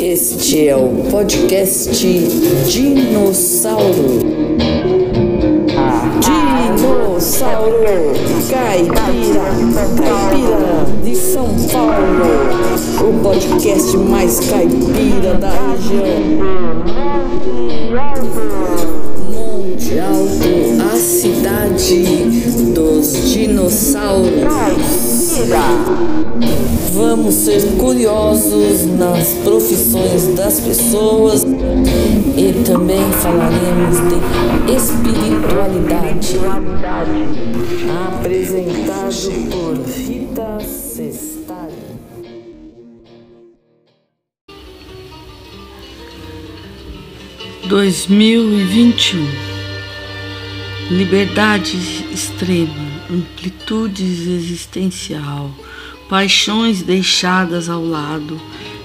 Este é o podcast Dinossauro. Dinossauro Caipira, Caipira de São Paulo. O podcast mais caipira da região. Dos dinossauros. Vamos ser curiosos nas profissões das pessoas e também falaremos de espiritualidade. Apresentado por Rita Sestari. Dois mil e vinte e um Liberdade extrema, amplitudes existencial, paixões deixadas ao lado,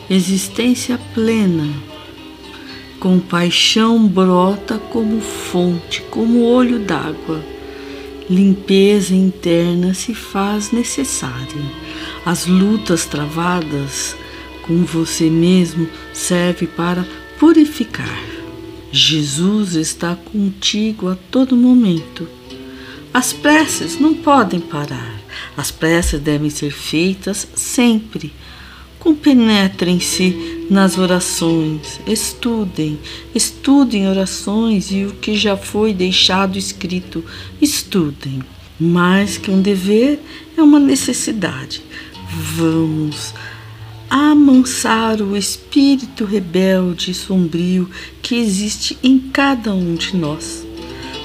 existência plena. Compaixão brota como fonte, como olho d'água. Limpeza interna se faz necessária. As lutas travadas com você mesmo serve para purificar. Jesus está contigo a todo momento. As preces não podem parar. As preces devem ser feitas sempre. Compenetrem-se nas orações, estudem, estudem orações e o que já foi deixado escrito, estudem. Mais que um dever, é uma necessidade. Vamos amansar o espírito rebelde e sombrio que existe em cada um de nós.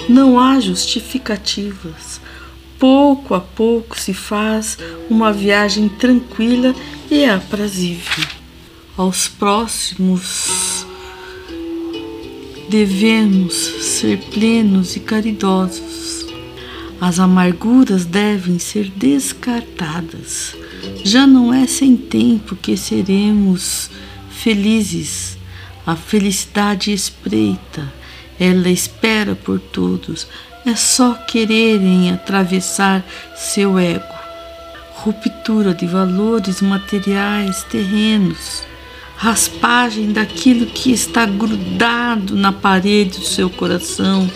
Não há justificativas. Pouco a pouco se faz uma viagem tranquila e aprazível. Aos próximos devemos ser plenos e caridosos. As amarguras devem ser descartadas já não é sem tempo que seremos felizes. A felicidade espreita, ela espera por todos. É só quererem atravessar seu ego. Ruptura de valores materiais terrenos, raspagem daquilo que está grudado na parede do seu coração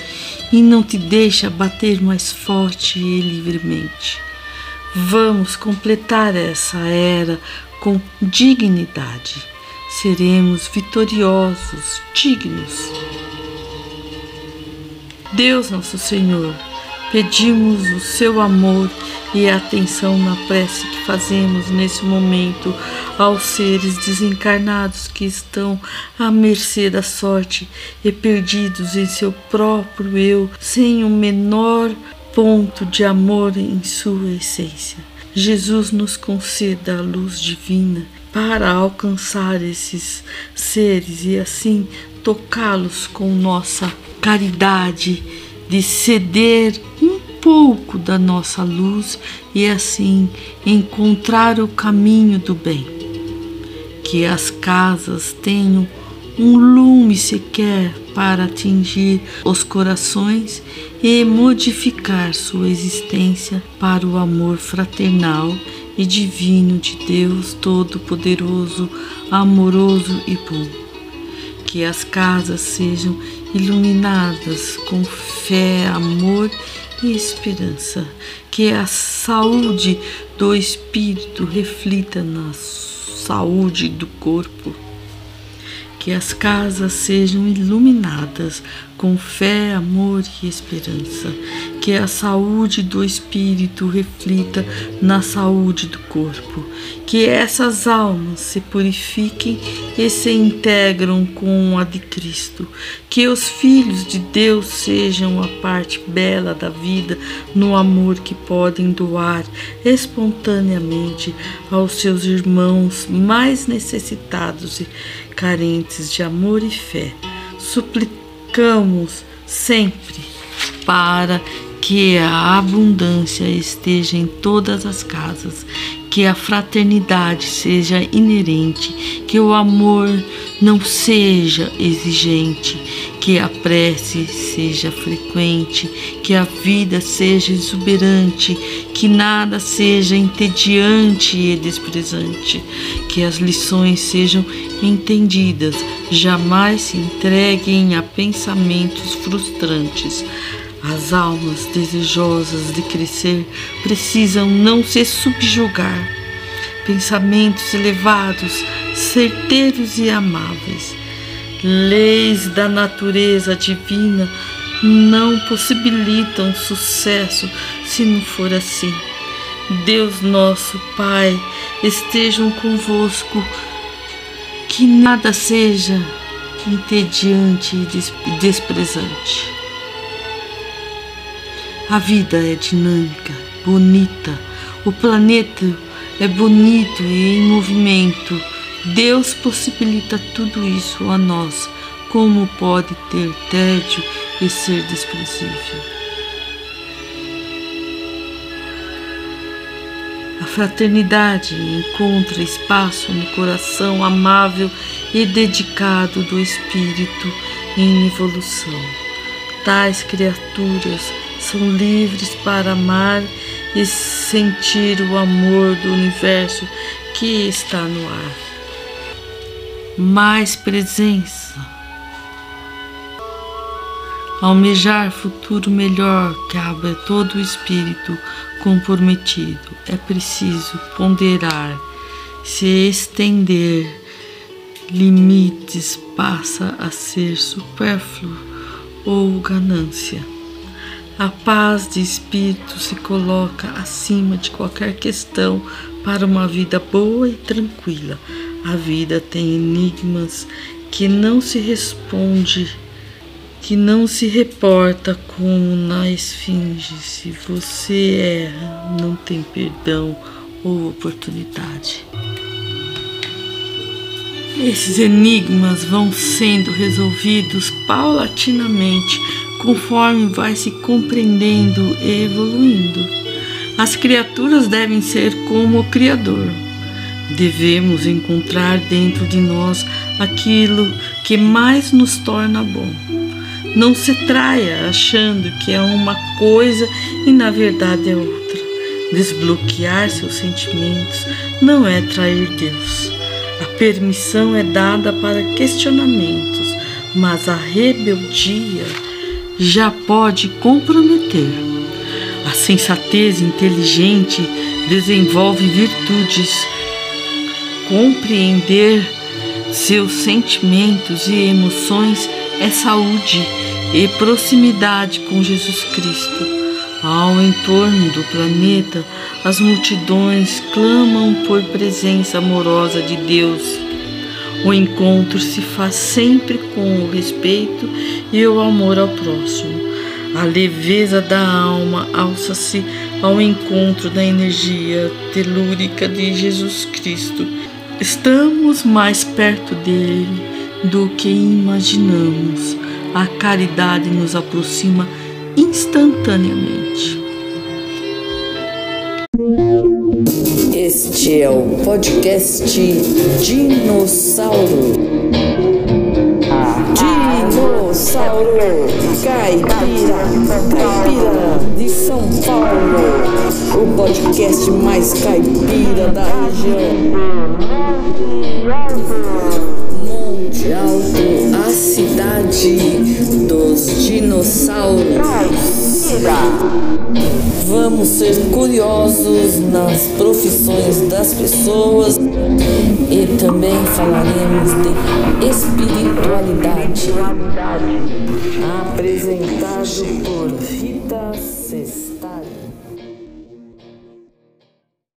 e não te deixa bater mais forte e livremente. Vamos completar essa era com dignidade. Seremos vitoriosos, dignos. Deus Nosso Senhor, pedimos o seu amor e atenção na prece que fazemos nesse momento aos seres desencarnados que estão à mercê da sorte e perdidos em seu próprio eu, sem o menor ponto de amor em sua essência. Jesus nos conceda a luz divina para alcançar esses seres e assim tocá-los com nossa caridade de ceder um pouco da nossa luz e assim encontrar o caminho do bem. Que as casas tenham um lume sequer para atingir os corações e modificar sua existência para o amor fraternal e divino de Deus Todo-Poderoso, amoroso e bom. Que as casas sejam iluminadas com fé, amor e esperança. Que a saúde do espírito reflita na saúde do corpo que as casas sejam iluminadas com fé, amor e esperança, que a saúde do espírito reflita na saúde do corpo, que essas almas se purifiquem e se integram com a de Cristo, que os filhos de Deus sejam a parte bela da vida no amor que podem doar espontaneamente aos seus irmãos mais necessitados e carentes de amor e fé. Suplicamos sempre para que a abundância esteja em todas as casas, que a fraternidade seja inerente, que o amor não seja exigente, que a prece seja frequente, que a vida seja exuberante, que nada seja entediante e desprezante, que as lições sejam entendidas, jamais se entreguem a pensamentos frustrantes. As almas desejosas de crescer precisam não se subjugar. Pensamentos elevados, certeiros e amáveis. Leis da natureza divina não possibilitam sucesso se não for assim. Deus nosso Pai, estejam convosco, que nada seja entediante e desprezante. A vida é dinâmica, bonita, o planeta é bonito e em movimento. Deus possibilita tudo isso a nós. Como pode ter tédio e ser desprezível? A fraternidade encontra espaço no coração amável e dedicado do espírito em evolução. Tais criaturas são livres para amar e sentir o amor do universo que está no ar. Mais presença. Almejar futuro melhor cabe a todo o espírito comprometido. É preciso ponderar, se estender limites passa a ser supérfluo ou ganância. A paz de espírito se coloca acima de qualquer questão para uma vida boa e tranquila. A vida tem enigmas que não se responde, que não se reporta como na esfinge. Se você erra, não tem perdão ou oportunidade. Esses enigmas vão sendo resolvidos paulatinamente conforme vai se compreendendo e evoluindo. As criaturas devem ser como o Criador. Devemos encontrar dentro de nós aquilo que mais nos torna bom. Não se traia achando que é uma coisa e na verdade é outra. Desbloquear seus sentimentos não é trair Deus. A permissão é dada para questionamentos, mas a rebeldia já pode comprometer. A sensatez inteligente desenvolve virtudes. Compreender seus sentimentos e emoções é saúde e proximidade com Jesus Cristo. Ao entorno do planeta, as multidões clamam por presença amorosa de Deus o encontro se faz sempre com o respeito e o amor ao próximo. A leveza da alma alça-se ao encontro da energia telúrica de Jesus Cristo. Estamos mais perto dele do que imaginamos. A caridade nos aproxima instantaneamente. Este é o podcast Dinossauro. Dinossauro Caipira, Caipira de São Paulo. O podcast mais caipira da região. Monte Alto, a cidade dos dinossauros. Vamos ser curiosos nas profissões das pessoas e também falaremos de espiritualidade. Apresentado por Rita Sexta.